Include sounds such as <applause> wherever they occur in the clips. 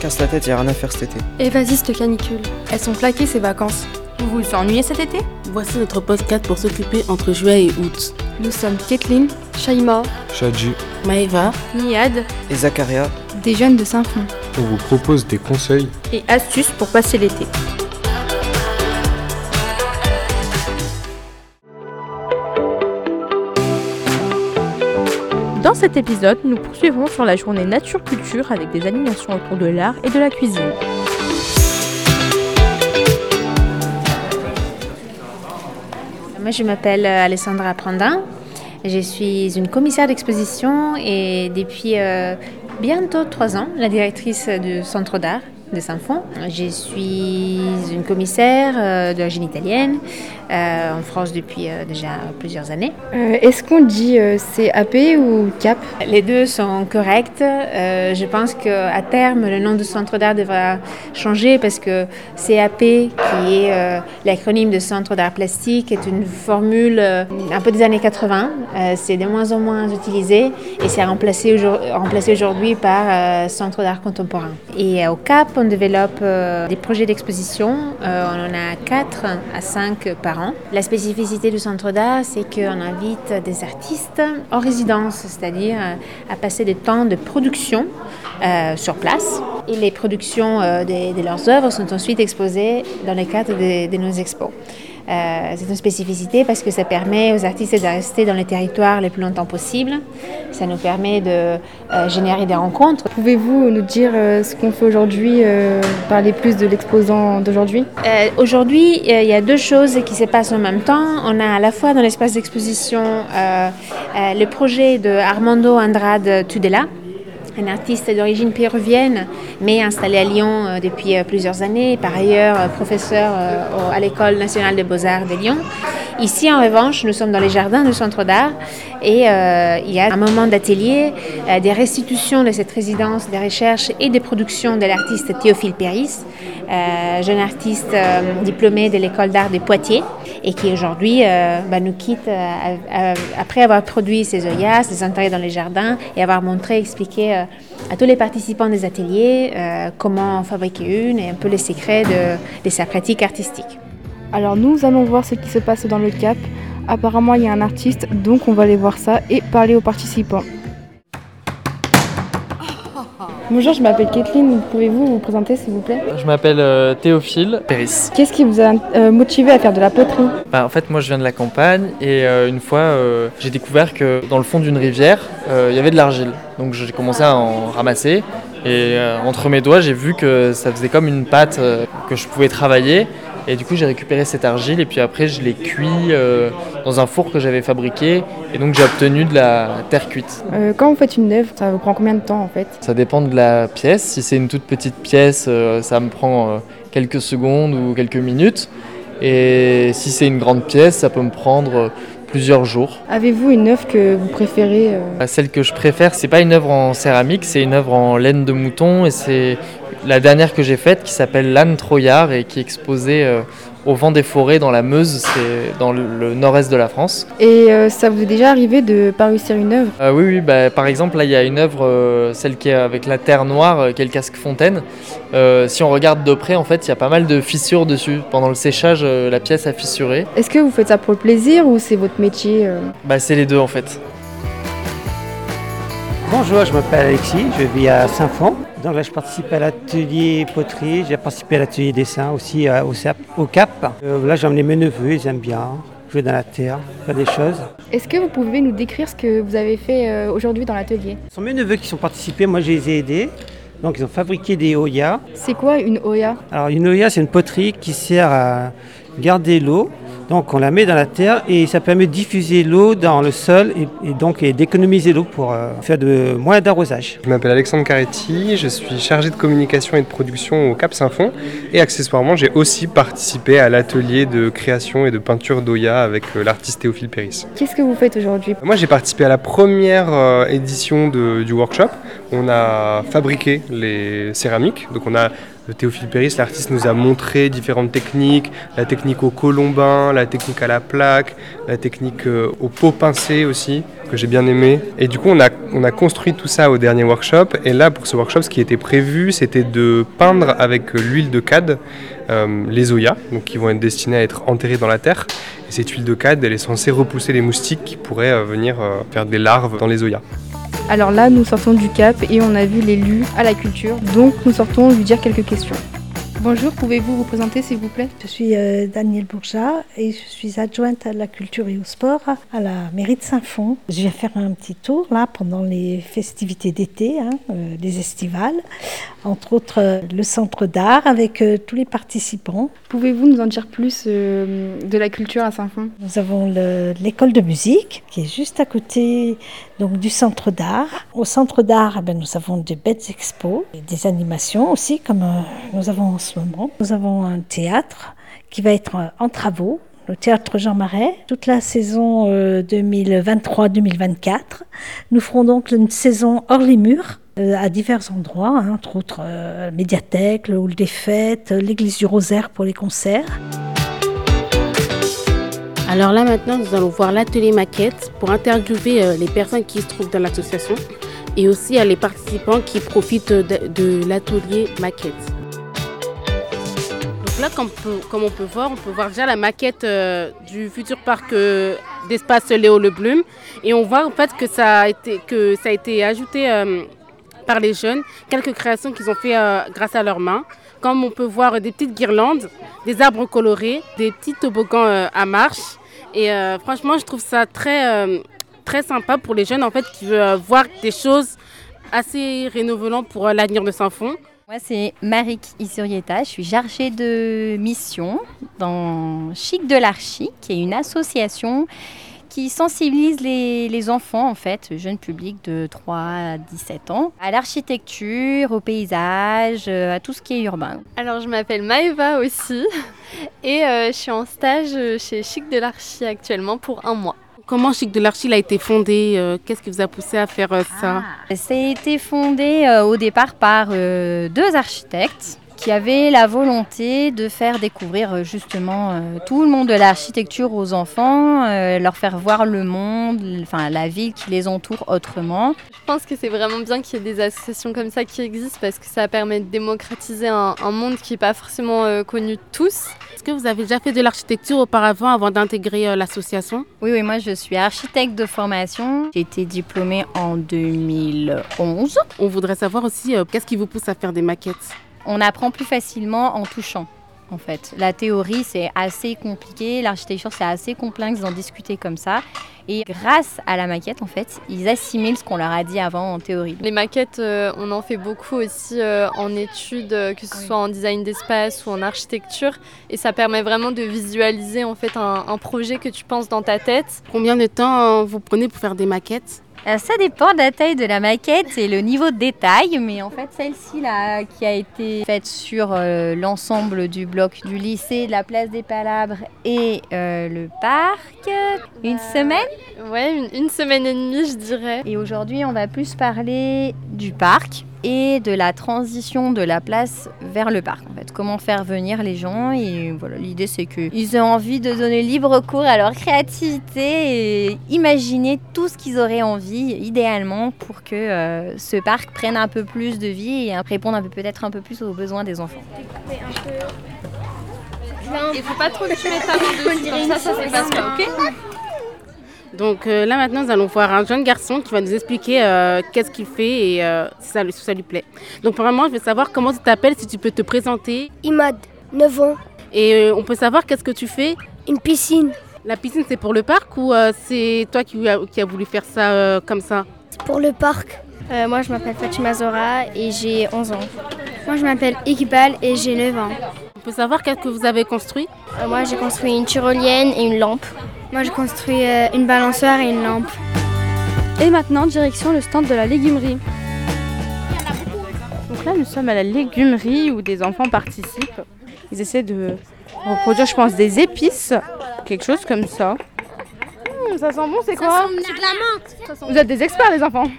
Casse la tête, y a rien à faire cet été. Et vas-y, cette canicule. Elles sont plaquées ces vacances. Vous vous ennuyez cet été? Voici notre podcast pour s'occuper entre juillet et août. Nous sommes Kathleen, Shaima, Shadji, Maëva, Niad, Et Zacharia, des jeunes de Saint-Fond. on vous propose des conseils Et astuces pour passer l'été. Dans cet épisode, nous poursuivons sur la journée nature-culture avec des animations autour de l'art et de la cuisine. Moi, je m'appelle euh, Alessandra Prandin. Je suis une commissaire d'exposition et depuis euh, bientôt trois ans, la directrice du Centre d'art de Saint-Fond. Je suis une commissaire euh, d'origine italienne euh, en France depuis euh, déjà plusieurs années. Est-ce qu'on dit CAP ou CAP Les deux sont corrects. Je pense qu'à terme, le nom du centre d'art devra changer parce que CAP, qui est l'acronyme de Centre d'art plastique, est une formule un peu des années 80. Euh, c'est de moins en moins utilisé et c'est remplacé, aujourd- remplacé aujourd'hui par Centre d'art contemporain. Et au CAP, on développe euh, des projets d'exposition. Euh, on en a 4 à 5 par an. La spécificité du centre d'art, c'est qu'on invite des artistes en résidence, c'est-à-dire euh, à passer des temps de production sur place. Et les productions de, leurs œuvres sont ensuite exposées dans le cadre de nos expos. Euh, c'est une spécificité parce que ça permet aux artistes de rester dans les territoires le plus longtemps possible. Ça nous permet de euh, générer des rencontres. Pouvez-vous nous dire euh, ce qu'on fait aujourd'hui, parler plus de l'exposant d'aujourd'hui? Aujourd'hui, il y a deux choses qui se passent en même temps. On a à la fois dans l'espace d'exposition le projet de Armando Andrade Tudela, un artiste d'origine péruvienne, mais installé à Lyon euh, depuis euh, plusieurs années, par ailleurs euh, professeur à l'École nationale des beaux-arts de Lyon. Ici, en revanche, nous sommes dans les jardins du centre d'art et euh, il y a un moment d'atelier, euh, des restitutions de cette résidence, des recherches et des productions de l'artiste Théophile Péris, euh, jeune artiste euh, diplômé de l'école d'art de Poitiers et qui aujourd'hui euh, bah, nous quitte euh, à- à- après avoir produit ses œillats, ses intérêts dans les jardins et avoir montré, expliqué à tous les participants des ateliers comment en fabriquer une et un peu les secrets de, de sa pratique artistique. Alors nous allons voir ce qui se passe dans le CAP. Apparemment, il y a un artiste, donc on va aller voir ça et parler aux participants. Bonjour, je m'appelle Kathleen. Pouvez-vous vous présenter, s'il vous plaît? Je m'appelle euh, Théophile Péris. Qu'est-ce qui vous a euh, motivé à faire de la poterie? Bah, en fait, moi je viens de la campagne et euh, une fois j'ai découvert que dans le fond d'une rivière il y avait de l'argile. Donc j'ai commencé à en ramasser et entre mes doigts j'ai vu que ça faisait comme une pâte que je pouvais travailler. Et du coup j'ai récupéré cette argile et puis après je l'ai cuit euh, dans un four que j'avais fabriqué et donc j'ai obtenu de la terre cuite. Euh, Quand vous faites une œuvre, ça vous prend combien de temps en fait? Ça dépend de la pièce. Si c'est une toute petite pièce, euh, ça me prend quelques secondes ou quelques minutes. Et si c'est une grande pièce, ça peut me prendre plusieurs jours. Avez-vous une œuvre que vous préférez euh, Celle que je préfère, c'est pas une œuvre en céramique, c'est une œuvre en laine de mouton et c'est la dernière que j'ai faite qui s'appelle l'âne Troyard et qui est exposée euh, au vent des forêts dans la Meuse, c'est dans le, le nord-est de la France. Et euh, ça vous est déjà arrivé de pas réussir une œuvre? Euh, oui, oui bah, par exemple, là, il y a une œuvre, euh, celle qui est avec la terre noire, euh, qui est le casque fontaine. Euh, si on regarde de près, en fait, il y a pas mal de fissures dessus. Pendant le séchage, euh, la pièce a fissuré. Est-ce que vous faites ça pour le plaisir ou c'est votre métier euh? Bah, c'est les deux, en fait. Bonjour, je m'appelle Alexis, je vis à Saint-Fond. Donc là, je participe à l'atelier poterie, j'ai participé à l'atelier dessin aussi euh, au, CAP. au CAP. Euh, là, j'ai emmené mes neveux, ils aiment bien jouer dans la terre, faire des choses. Est-ce que vous pouvez nous décrire ce que vous avez fait euh, aujourd'hui dans l'atelier? Ce sont mes neveux qui sont participés, moi je les ai aidés. Donc ils ont fabriqué des Oya. C'est quoi une Oya Alors une Oya, c'est une poterie qui sert à garder l'eau. Donc on la met dans la terre et ça permet de diffuser l'eau dans le sol et, et donc et d'économiser l'eau pour euh, faire de moins d'arrosage. Je m'appelle Alexandre Caretti, je suis chargé de communication et de production au Cap Saint-Fond et accessoirement j'ai aussi participé à l'atelier de création et de peinture d'Oya avec euh, l'artiste Théophile Péris. Qu'est-ce que vous faites aujourd'hui? Moi j'ai participé à la première euh, édition de- du workshop. On a fabriqué les céramiques, donc on a Théophile Péris, l'artiste, nous a montré différentes techniques, la technique au colombin, la technique à la plaque, la technique euh, au pot pincé aussi, que j'ai bien aimé. Et du coup, on a, on a construit tout ça au dernier workshop. Et là, pour ce workshop, ce qui était prévu, c'était de peindre avec l'huile de cad euh, les oyas, donc qui vont être destinés à être enterrés dans la terre. Et cette huile de cad, elle est censée repousser les moustiques qui pourraient euh, venir faire des larves dans les oyas. Alors là, nous sortons du cap et on a vu l'élu à la culture, donc nous sortons lui dire quelques questions. Bonjour, pouvez-vous vous présenter s'il vous plaît? Je suis euh, Danielle Bourgeat et je suis adjointe à la culture et au sport à la mairie de Saint-Fond. Je viens faire un petit tour là pendant les festivités d'été, hein, euh, les estivales, entre autres euh, le centre d'art avec tous les participants. Pouvez-vous nous en dire plus de la culture à Saint-Fond? Nous avons l'école de musique qui est juste à côté donc, du centre d'art. Au centre d'art, eh ben, nous avons des belles expos, et des animations aussi comme nous avons en ce moment. Nous avons un théâtre qui va être en travaux le théâtre Jean Marais, toute la saison 2023-2024. Euh, Nous ferons donc une saison hors les murs euh, à divers endroits, hein, entre autres euh, médiathèque, le hall des fêtes, l'église du Rosaire pour les concerts. Alors là maintenant, nous allons voir l'atelier maquette pour interviewer les personnes qui se trouvent dans l'association et aussi les participants qui profitent de l'atelier maquette là, comme, on peut voir, on peut voir déjà la maquette euh, du futur parc euh, d'espace Léo Le Blum. Et on voit en fait que ça a été, ajouté euh, par les jeunes, quelques créations qu'ils ont fait grâce à leurs mains. Comme on peut voir des petites guirlandes, des arbres colorés, des petits toboggans à marche. Et franchement, je trouve ça très, très sympa pour les jeunes en fait qui veulent voir des choses assez rénovelantes pour l'avenir de Saint-Fond. Moi, c'est Marik Isurieta. Je suis chargée de mission dans Chic de l'Archi, qui est une association qui sensibilise les, enfants, en fait, jeunes publics de 3 à 17 ans, à l'architecture, au paysage, à tout ce qui est urbain. Alors, je m'appelle Maëva aussi <laughs> et euh, je suis en stage chez Chic de l'Archi actuellement pour un mois. Comment Chic de l'Archi a été fondé euh, Qu'est-ce qui vous a poussé à faire euh, ça? Ah, Ça a été fondé euh, au départ par deux architectes qui avaient la volonté de faire découvrir justement tout le monde de l'architecture aux enfants, leur faire voir le monde, enfin la ville qui les entoure autrement. Je pense que c'est vraiment bien qu'il y ait des associations comme ça qui existent parce que ça permet de démocratiser un, un monde qui n'est pas forcément connu de tous. Est-ce que vous avez déjà fait de l'architecture auparavant avant d'intégrer euh, l'association? Oui, oui, moi je suis architecte de formation. J'ai été diplômée en 2011. On voudrait savoir aussi euh, qu'est-ce qui vous pousse à faire des maquettes? On apprend plus facilement en touchant en fait. La théorie, c'est assez compliqué, l'architecture, c'est assez complexe d'en discuter comme ça. Et grâce à la maquette, en fait, ils assimilent ce qu'on leur a dit avant en théorie. Les maquettes, euh, on en fait beaucoup aussi euh, en études, euh, que ce soit en design d'espace ou en architecture. Et ça permet vraiment de visualiser en fait un, un projet que tu penses dans ta tête. Combien de temps vous prenez pour faire des maquettes? Ça dépend de la taille de la maquette et le niveau de détail, mais en fait celle-ci là qui a été faite sur euh, l'ensemble du bloc du lycée, de la place des Palabres et euh, le parc, une semaine? Ouais, une, une semaine et demie je dirais. Et aujourd'hui on va plus parler du parc et de la transition de la place vers le parc. En fait, comment faire venir les gens et voilà, l'idée c'est qu'ils aient envie de donner libre cours à leur créativité et imaginer tout ce qu'ils auraient envie, idéalement, pour que euh, ce parc prenne un peu plus de vie et réponde peut-être un peu plus aux besoins des enfants. Il faut pas trop que tu mettes ta main dessus, ça, ça se passe pas, ok? Donc euh, là maintenant, nous allons voir un jeune garçon qui va nous expliquer euh, qu'est-ce qu'il fait et euh, si, ça, ça, lui plaît. Donc vraiment, je veux savoir comment tu t'appelles, si tu peux te présenter. Imad, 9 ans. Et on peut savoir qu'est-ce que tu fais? Une piscine. La piscine, c'est pour le parc ou c'est toi qui a, qui a, voulu faire ça comme ça? C'est pour le parc. moi, je m'appelle Fatima Zora et j'ai 11 ans. Moi, je m'appelle Iqbal et j'ai 9 ans. On peut savoir qu'est-ce que vous avez construit? Moi, j'ai construit une tyrolienne et une lampe. Moi, je construis euh, une balançoire et une lampe. Et maintenant, direction le stand de la légumerie. Donc là, nous sommes à la légumerie où des enfants participent. Ils essaient de reproduire, je pense, des épices, quelque chose comme ça. Mmh, ça sent bon, c'est quoi? C'est de la menthe. Vous êtes des experts, les enfants.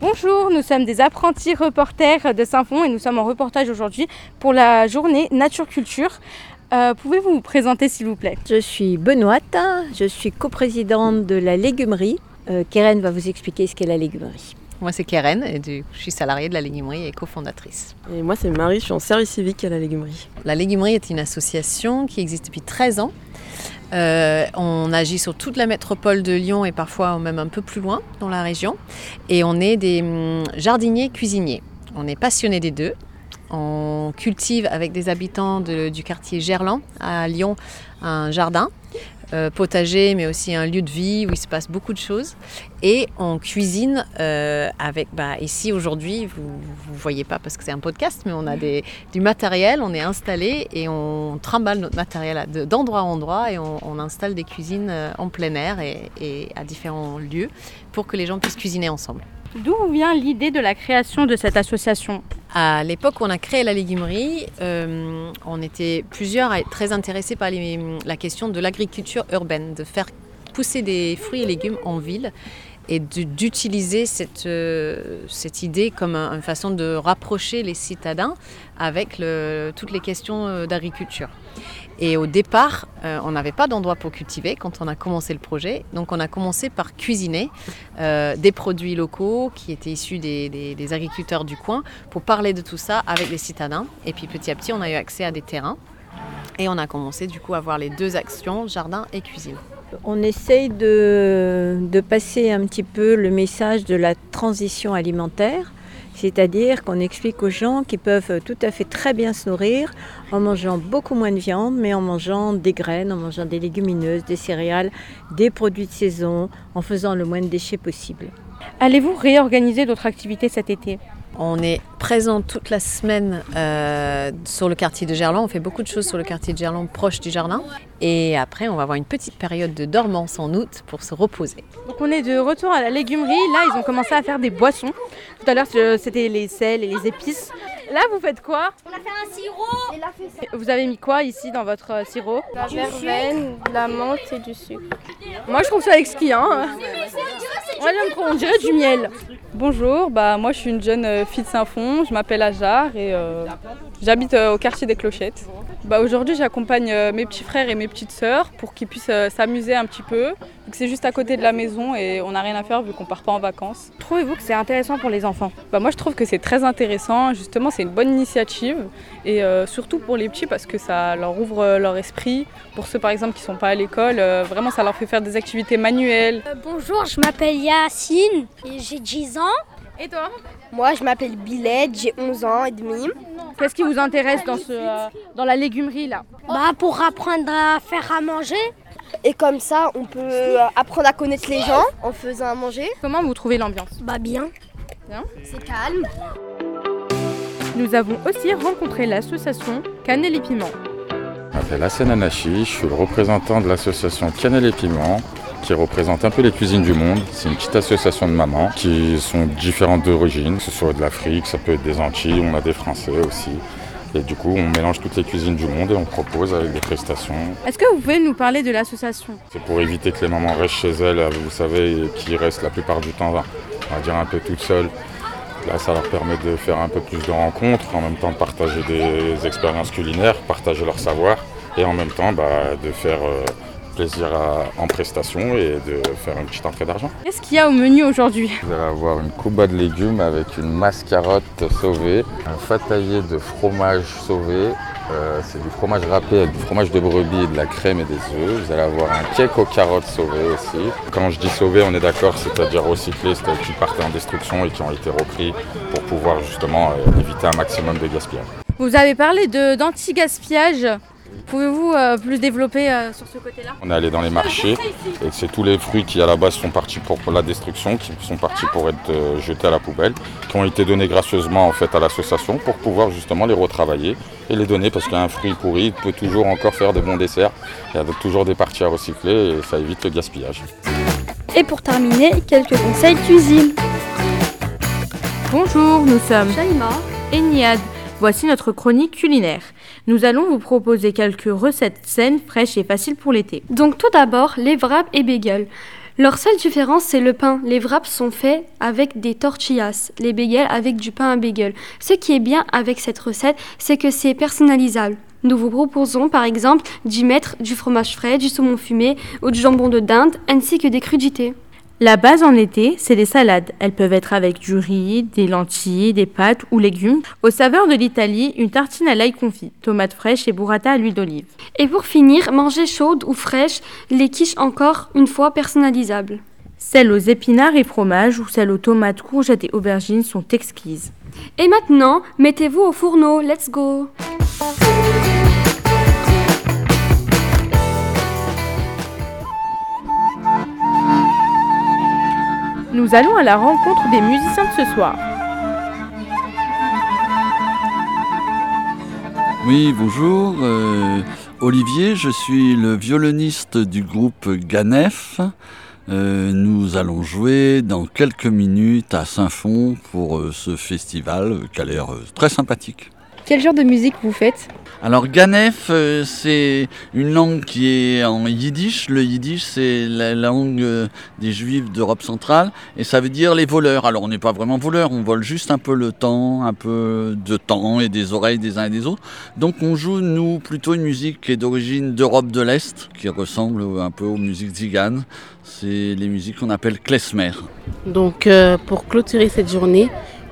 Bonjour, nous sommes des apprentis reporters de Saint-Fond et nous sommes en reportage aujourd'hui pour la journée Nature Culture. Euh, Pouvez-vous vous présenter s'il vous plaît? Je suis Benoît, je suis coprésidente de la légumerie. Euh, Keren va vous expliquer ce qu'est la légumerie. Moi c'est Keren et du coup, je suis salariée de la légumerie et cofondatrice. Et moi c'est Marie, je suis en service civique à la légumerie. La légumerie est une association qui existe depuis 13 ans. Euh, on agit sur toute la métropole de Lyon et parfois même un peu plus loin dans la région. Et on est des hum, jardiniers cuisiniers. On est passionnés des deux. On cultive avec des habitants du quartier Gerland à Lyon un jardin euh, potager, mais aussi un lieu de vie où il se passe beaucoup de choses. Et on cuisine euh, avec, bah, ici aujourd'hui, vous ne voyez pas parce que c'est un podcast, mais on a du matériel, on est installé et on trimballe notre matériel d'endroit en endroit et on, installe des cuisines euh, en plein air et à différents lieux pour que les gens puissent cuisiner ensemble. D'où vient l'idée de la création de cette association? À l'époque où on a créé la légumerie, euh, on était plusieurs très intéressés par la question de l'agriculture urbaine, de faire pousser des fruits et légumes en ville et d'utiliser cette, euh, cette idée comme un- une façon de rapprocher les citadins avec toutes les questions euh, d'agriculture. Et au départ, euh, on n'avait pas d'endroit pour cultiver quand on a commencé le projet. Donc on a commencé par cuisiner euh, des produits locaux qui étaient issus des, agriculteurs du coin pour parler de tout ça avec les citadins. Et puis petit à petit, on a eu accès à des terrains. Et on a commencé du coup à avoir les deux actions, jardin et cuisine. On essaye de passer un petit peu le message de la transition alimentaire, c'est-à-dire qu'on explique aux gens qu'ils peuvent tout à fait très bien se nourrir en mangeant beaucoup moins de viande, mais en mangeant des graines, en mangeant des légumineuses, des céréales, des produits de saison, en faisant le moins de déchets possible. Allez-vous réorganiser d'autres activités cet été? On est présent toute la semaine euh, sur le quartier de Gerland. On fait beaucoup de choses sur le quartier de Gerland, proche du jardin. Et après, on va avoir une petite période de dormance en août pour se reposer. Donc on est de retour à la légumerie. Là, ils ont commencé à faire des boissons. Tout à l'heure, euh, c'était les sels et les épices. Là, vous faites quoi On a fait un sirop Vous avez mis quoi ici dans votre euh, sirop La verveine, de la menthe et du sucre. Moi, je trouve ça exquis. Hein Moi, j'aime trop. On dirait du miel. Bonjour, bah, moi je suis une jeune euh, fille de Saint-Fond, je m'appelle Ajar et euh, j'habite euh, au quartier des Clochettes. Bah, Aujourd'hui j'accompagne euh, mes petits frères et mes petites sœurs pour qu'ils puissent euh, s'amuser un petit peu. vu que C'est juste à côté de la maison et on n'a rien à faire vu qu'on part pas en vacances. Trouvez-vous que c'est intéressant pour les enfants? Bah, moi je trouve que c'est très intéressant, justement c'est une bonne initiative et euh, surtout pour les petits parce que ça leur ouvre leur esprit. Pour ceux par exemple qui sont pas à l'école, euh, vraiment ça leur fait faire des activités manuelles. Euh, bonjour, je m'appelle Yacine et j'ai 10 ans. Et toi? Moi, je m'appelle Bilette, j'ai 11 ans et demi. Qu'est-ce qui vous intéresse dans, ce, euh, dans la légumerie là Bah, pour apprendre à faire à manger. Et comme ça, on peut euh, apprendre à connaître les gens en faisant à manger. Comment vous trouvez l'ambiance? Bah, bien. Bien. C'est calme. Nous avons aussi rencontré l'association Cannelle et Piment. Je m'appelle Hassan Anachi, je suis le représentant de l'association Cannelle et Piment qui représente un peu les cuisines du monde. C'est une petite association de mamans qui sont différentes d'origine, que ce soit de l'Afrique, ça peut être des Antilles, on a des Français aussi. Et du coup, on mélange toutes les cuisines du monde et on propose avec des prestations. Est-ce que vous pouvez nous parler de l'association? C'est pour éviter que les mamans restent chez elles, vous savez, qui restent la plupart du temps, on va dire un peu toutes seules. Là, ça leur permet de faire un peu plus de rencontres, en même temps de partager des expériences culinaires, partager leur savoir, et en même temps bah, de faire euh, plaisir à- en prestation et de faire une petite entrée d'argent. Qu'est-ce qu'il y a au menu aujourd'hui? Vous allez avoir une couba de légumes avec une mascarotte sauvée, un fataillé de fromage sauvé, euh, c'est du fromage râpé avec du fromage de brebis et de la crème et des œufs. Vous allez avoir un cake aux carottes sauvé aussi. Quand je dis sauvé, on est d'accord, c'est-à-dire recyclé, c'est-à-dire qui partaient en destruction et qui ont été repris pour pouvoir justement euh, éviter un maximum de gaspillage. Vous avez parlé d'anti-gaspillage. Pouvez-vous euh, plus développer euh, sur ce côté-là? On est allé dans les marchés et c'est tous les fruits qui à la base sont partis pour la destruction, qui sont partis pour être euh, jetés à la poubelle, qui ont été donnés gracieusement en fait à l'association pour pouvoir justement les retravailler et les donner parce qu'un fruit pourri peut toujours encore faire de bons desserts. Il y a toujours des parties à recycler et ça évite le gaspillage. Et pour terminer, quelques conseils cuisine. Bonjour, nous sommes Shaima et Niad. Voici notre chronique culinaire. Nous allons vous proposer quelques recettes saines, fraîches et faciles pour l'été. Donc tout d'abord, les wraps et bagels. Leur seule différence, c'est le pain. Les wraps sont faits avec des tortillas, les bagels avec du pain à bagel. Ce qui est bien avec cette recette, c'est que c'est personnalisable. Nous vous proposons par exemple d'y mettre du fromage frais, du saumon fumé ou du jambon de dinde, ainsi que des crudités. La base en été, c'est les salades. Elles peuvent être avec du riz, des lentilles, des pâtes ou légumes. Au saveur de l'Italie, une tartine à l'ail confit, tomates fraîches et burrata à l'huile d'olive. Et pour finir, manger chaude ou fraîche, les quiches encore une fois personnalisables. Celles aux épinards et fromage ou celles aux tomates, courgettes et aubergines sont exquises. Et maintenant, mettez-vous au fourneau, let's go Nous allons à la rencontre des musiciens de ce soir. Oui, bonjour. euh, Olivier, je suis le violoniste du groupe Ganef. Euh, nous allons jouer dans quelques minutes à Saint-Fond pour euh, ce festival qui a l'air très sympathique. Quel genre de musique vous faites? Alors Ganef, euh, c'est une langue qui est en yiddish. Le yiddish, c'est la langue euh, des juifs d'Europe centrale et ça veut dire les voleurs. Alors on n'est pas vraiment voleurs, on vole juste un peu le temps, un peu de temps et des oreilles des uns et des autres. Donc on joue, nous, plutôt une musique qui est d'origine d'Europe de l'Est, qui ressemble un peu aux musiques ziganes. C'est les musiques qu'on appelle klezmer. Donc euh, pour clôturer cette journée,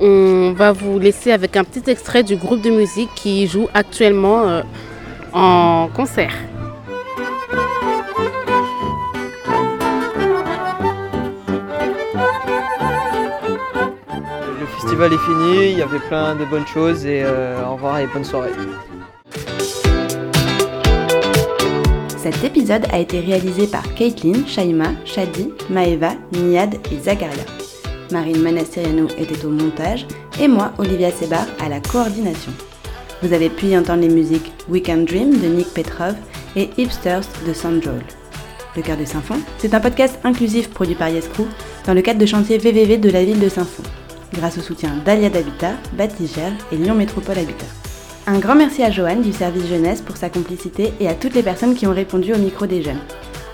on va vous laisser avec un petit extrait du groupe de musique qui joue actuellement euh, en concert. Le festival est fini, il y avait plein de bonnes choses et euh, au revoir et bonne soirée. Cet épisode a été réalisé par Caitlin, Shaima, Shadi, Maeva, Niad et Zakaria. Marine Manastiriano était au montage et moi, Olivia Sebar, à la coordination. Vous avez pu y entendre les musiques Weekend Dream de Nick Petrov et Hipsters de Sandrol. Le Cœur de Saint-Fond, c'est un podcast inclusif produit par Yescrew dans le cadre de chantier VVV de la ville de Saint-Fond, grâce au soutien d'Alia d'Habitat, Batigère et Lyon Métropole Habitat. Un grand merci à Joanne du service jeunesse pour sa complicité et à toutes les personnes qui ont répondu au micro des jeunes.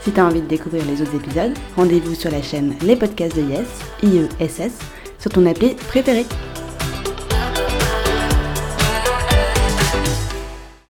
Si tu as envie de découvrir les autres épisodes, rendez-vous sur la chaîne Les Podcasts de Yes, IESS, sur ton appli préférée.